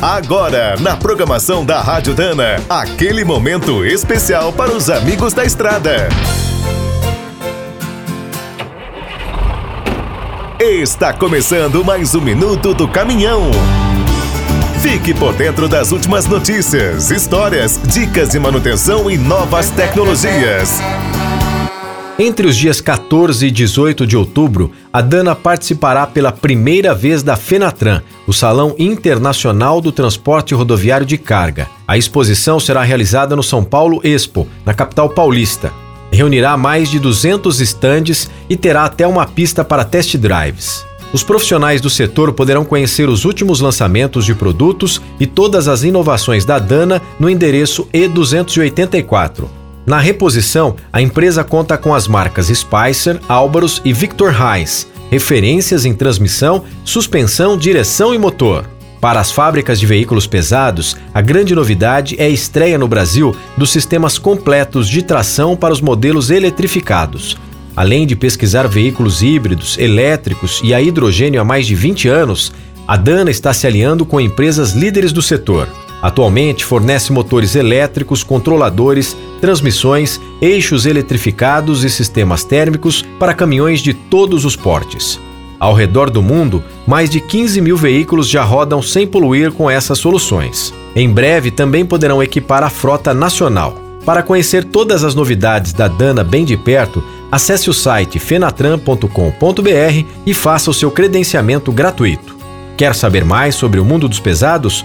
Agora, na programação da Rádio Dana, aquele momento especial para os amigos da estrada. Está começando mais um minuto do caminhão. Fique por dentro das últimas notícias, histórias, dicas de manutenção e novas tecnologias. Entre os dias 14 e 18 de outubro, a Dana participará pela primeira vez da Fenatran, o Salão Internacional do Transporte Rodoviário de Carga. A exposição será realizada no São Paulo Expo, na capital paulista. Reunirá mais de 200 estandes e terá até uma pista para test drives. Os profissionais do setor poderão conhecer os últimos lançamentos de produtos e todas as inovações da Dana no endereço E284. Na reposição, a empresa conta com as marcas Spicer, Álvaros e Victor Heinz, referências em transmissão, suspensão, direção e motor. Para as fábricas de veículos pesados, a grande novidade é a estreia no Brasil dos sistemas completos de tração para os modelos eletrificados. Além de pesquisar veículos híbridos, elétricos e a hidrogênio há mais de 20 anos, a Dana está se aliando com empresas líderes do setor. Atualmente fornece motores elétricos, controladores, transmissões, eixos eletrificados e sistemas térmicos para caminhões de todos os portes. Ao redor do mundo, mais de 15 mil veículos já rodam sem poluir com essas soluções. Em breve também poderão equipar a frota nacional. Para conhecer todas as novidades da Dana bem de perto, acesse o site fenatran.com.br e faça o seu credenciamento gratuito. Quer saber mais sobre o mundo dos pesados?